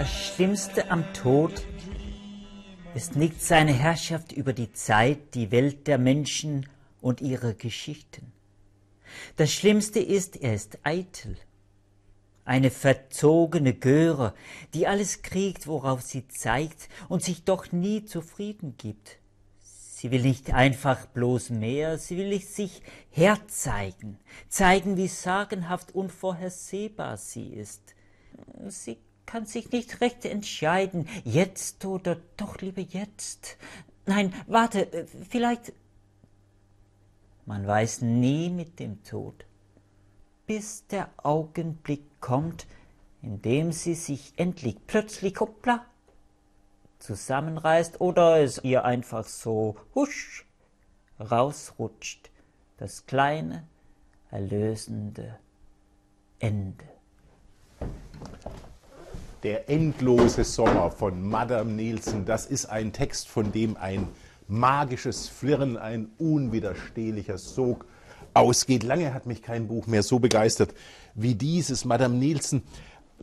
das Schlimmste am Tod ist nicht seine Herrschaft über die Zeit, die Welt der Menschen und ihre Geschichten. Das Schlimmste ist, er ist eitel. Eine verzogene Göre, die alles kriegt, worauf sie zeigt und sich doch nie zufrieden gibt. Sie will nicht einfach bloß mehr, sie will sich herzeigen, zeigen, wie sagenhaft unvorhersehbar sie ist. Sie kann sich nicht recht entscheiden, jetzt oder doch lieber jetzt. Nein, warte, äh, vielleicht. Man weiß nie mit dem Tod, bis der Augenblick kommt, in dem sie sich endlich plötzlich hoppla zusammenreißt oder es ihr einfach so husch rausrutscht, das kleine, erlösende Ende. Der endlose Sommer von Madame Nielsen, das ist ein Text, von dem ein magisches Flirren, ein unwiderstehlicher Sog ausgeht. Lange hat mich kein Buch mehr so begeistert wie dieses. Madame Nielsen,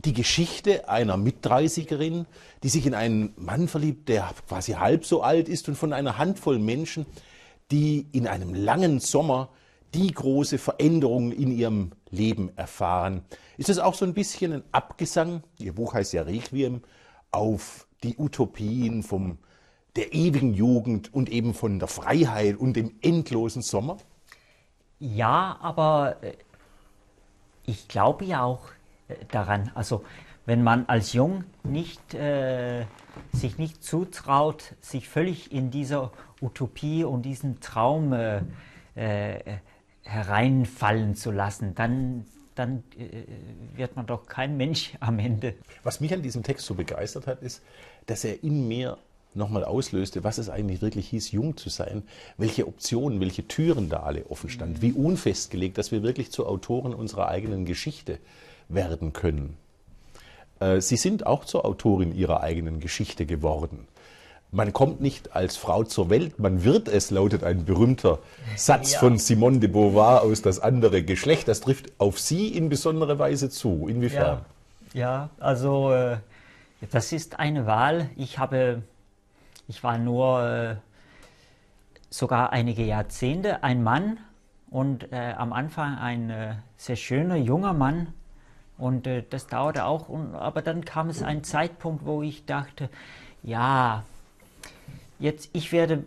die Geschichte einer Mitdreißigerin, die sich in einen Mann verliebt, der quasi halb so alt ist und von einer Handvoll Menschen, die in einem langen Sommer die große Veränderung in ihrem Leben erfahren. Ist es auch so ein bisschen ein Abgesang, Ihr Buch heißt ja Requiem, auf die Utopien vom, der ewigen Jugend und eben von der Freiheit und dem endlosen Sommer? Ja, aber äh, ich glaube ja auch äh, daran. Also wenn man als Jung nicht, äh, sich nicht zutraut, sich völlig in dieser Utopie und diesen Traum äh, äh, hereinfallen zu lassen, dann, dann äh, wird man doch kein Mensch am Ende. Was mich an diesem Text so begeistert hat, ist, dass er in mir nochmal auslöste, was es eigentlich wirklich hieß, jung zu sein, welche Optionen, welche Türen da alle offen standen, wie unfestgelegt, dass wir wirklich zu Autoren unserer eigenen Geschichte werden können. Äh, Sie sind auch zur Autorin Ihrer eigenen Geschichte geworden. Man kommt nicht als Frau zur Welt, man wird es, lautet ein berühmter Satz Ja. von Simone de Beauvoir aus das andere Geschlecht. Das trifft auf Sie in besonderer Weise zu. Inwiefern? Ja, ja also äh, das ist eine Wahl. Ich habe, ich war nur äh, sogar einige Jahrzehnte ein Mann und äh, am Anfang ein äh, sehr schöner junger Mann und äh, das dauerte auch. Und, aber dann kam es ein Zeitpunkt, wo ich dachte, ja, jetzt ich werde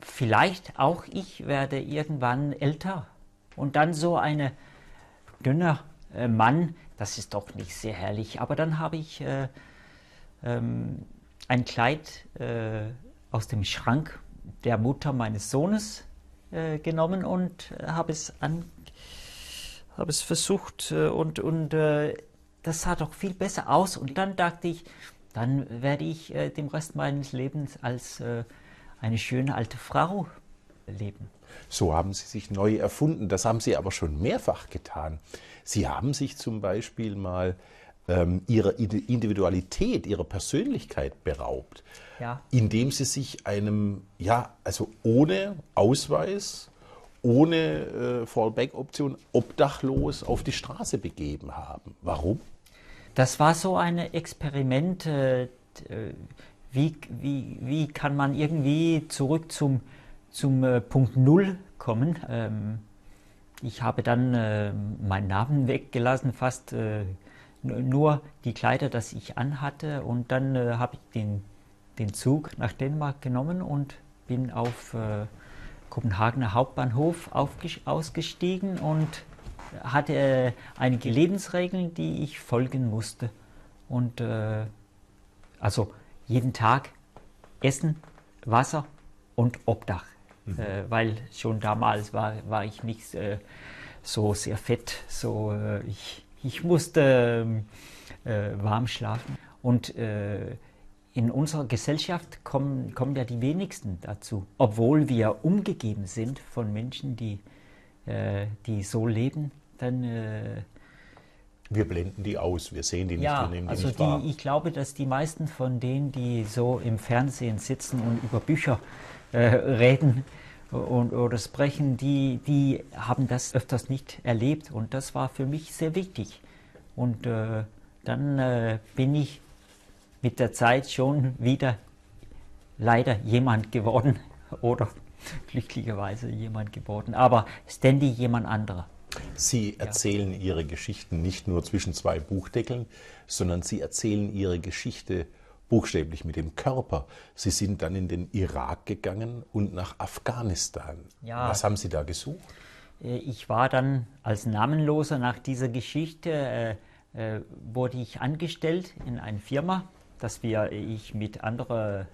vielleicht auch ich werde irgendwann älter und dann so eine dünner äh, Mann, das ist doch nicht sehr herrlich. Aber dann habe ich äh, ähm, ein Kleid äh, aus dem Schrank der Mutter meines Sohnes äh, genommen und äh, habe es an, habe es versucht äh, und, und das sah doch viel besser aus. Und dann dachte ich, dann werde ich äh, den Rest meines Lebens als äh, eine schöne alte Frau leben. So haben Sie sich neu erfunden. Das haben Sie aber schon mehrfach getan. Sie haben sich zum Beispiel mal ähm, Ihrer Individualität, Ihrer Persönlichkeit beraubt, Ja. indem Sie sich einem, ja, also ohne Ausweis, ohne äh, Fallback-Option, obdachlos auf die Straße begeben haben. Warum? Das war so ein Experiment, äh, wie, wie, wie kann man irgendwie zurück zum, zum äh, Punkt Null kommen. Ähm, ich habe dann äh, meinen Namen weggelassen, fast äh, nur die Kleider, das ich anhatte und dann äh, habe ich den, den Zug nach Dänemark genommen und bin auf äh, Kopenhagener Hauptbahnhof ausgestiegen und hatte äh, einige Lebensregeln, die ich folgen musste. Und äh, also jeden Tag Essen, Wasser und Obdach. Äh, weil schon damals war, war ich nicht so sehr fett. So, ich, ich musste ähm, äh, warm schlafen. Und in unserer Gesellschaft kommen, kommen ja die wenigsten dazu, obwohl wir umgegeben sind von Menschen, die, äh, die so leben. Dann, äh, Wir blenden die aus, wir sehen die nicht, ja, wir nehmen die also nicht wahr. die, ich glaube, dass die meisten von denen, die so im Fernsehen sitzen und über Bücher äh, reden und, oder sprechen, die, die haben das öfters nicht erlebt. Und das war für mich sehr wichtig. Und äh, dann äh, bin ich mit der Zeit schon wieder leider jemand geworden oder glücklicherweise jemand geworden, aber ständig jemand anderer. Sie erzählen Ihre Geschichten nicht nur zwischen zwei Buchdeckeln, sondern Sie erzählen Ihre Geschichte buchstäblich mit dem Körper. Sie sind dann in den Irak gegangen und nach Afghanistan. Ja. Was haben Sie da gesucht? Äh, Ich war dann als Namenloser nach dieser Geschichte, äh, äh, wurde ich angestellt in einer Firma, dass wir, ich mit anderen,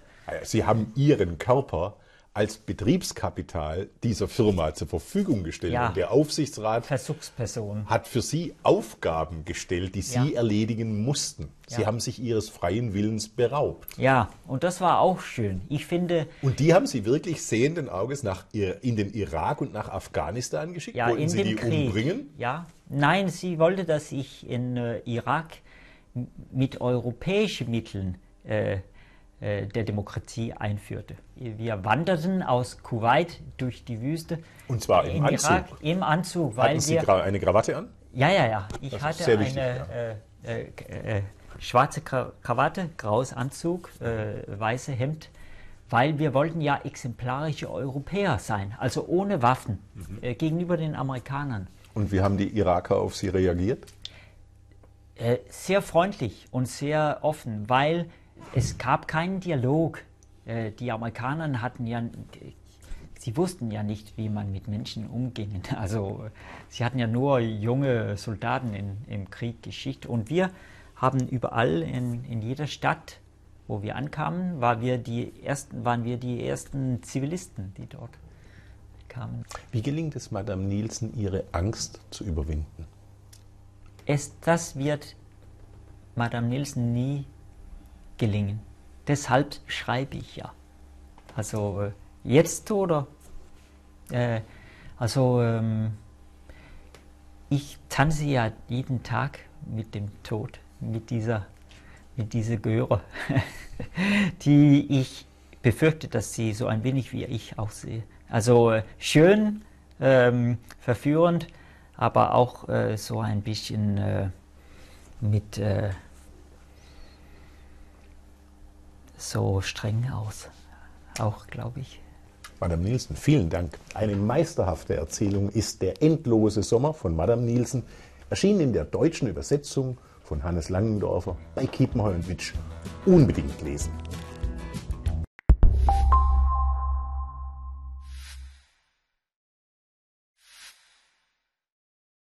Sie haben Ihren Körper als Betriebskapital dieser Firma zur Verfügung gestellt. Ja. Und der Aufsichtsrat Versuchspersonen, hat für Sie Aufgaben gestellt, die Sie Ja. erledigen mussten. Sie Ja. haben sich Ihres freien Willens beraubt. ja, und das war auch schön. Ich finde, Und die haben Sie wirklich sehenden Auges nach, in den Irak und nach Afghanistan geschickt? ja, Wollten in Sie dem die Krieg, umbringen? ja, nein, sie wollte, dass ich in äh, Irak mit europäischen Mitteln äh, der Demokratie einführte. Wir wanderten aus Kuwait durch die Wüste. Und zwar im in Anzug. Irak im Anzug, weil Hatten Sie wir eine Krawatte an? Ja, ja, ja. Ich Das hatte eine wichtig, äh, äh, äh, schwarze Kra Krawatte, graues Anzug, äh, weiße Hemd, weil wir wollten ja exemplarische Europäer sein, also ohne Waffen Mhm. äh, gegenüber den Amerikanern. Und wie haben die Iraker auf Sie reagiert? Äh, sehr freundlich und sehr offen, weil es gab keinen Dialog. Äh, die Amerikaner hatten ja, sie wussten ja nicht, wie man mit Menschen umging. Also sie hatten ja nur junge Soldaten in, im Krieg geschickt und wir haben überall in, in jeder Stadt, wo wir ankamen, war wir die ersten, waren wir die ersten Zivilisten, die dort kamen. Wie gelingt es Madame Nielsen, ihre Angst zu überwinden? es, das wird Madame Nielsen nie gelingen. Deshalb schreibe ich ja. Also äh, jetzt oder? Äh, also ähm, ich tanze ja jeden Tag mit dem Tod, mit dieser, mit dieser Göre, die ich befürchte, dass sie so ein wenig wie ich aussehe. Also äh, schön, ähm, verführend, aber auch äh, so ein bisschen äh, mit äh, so streng aus. Auch, glaube ich. Madame Nielsen, vielen Dank. Eine meisterhafte Erzählung ist Der endlose Sommer von Madame Nielsen, erschienen in der deutschen Übersetzung von Hannes Langendorfer bei Kiepenheuer und Witsch. Unbedingt lesen.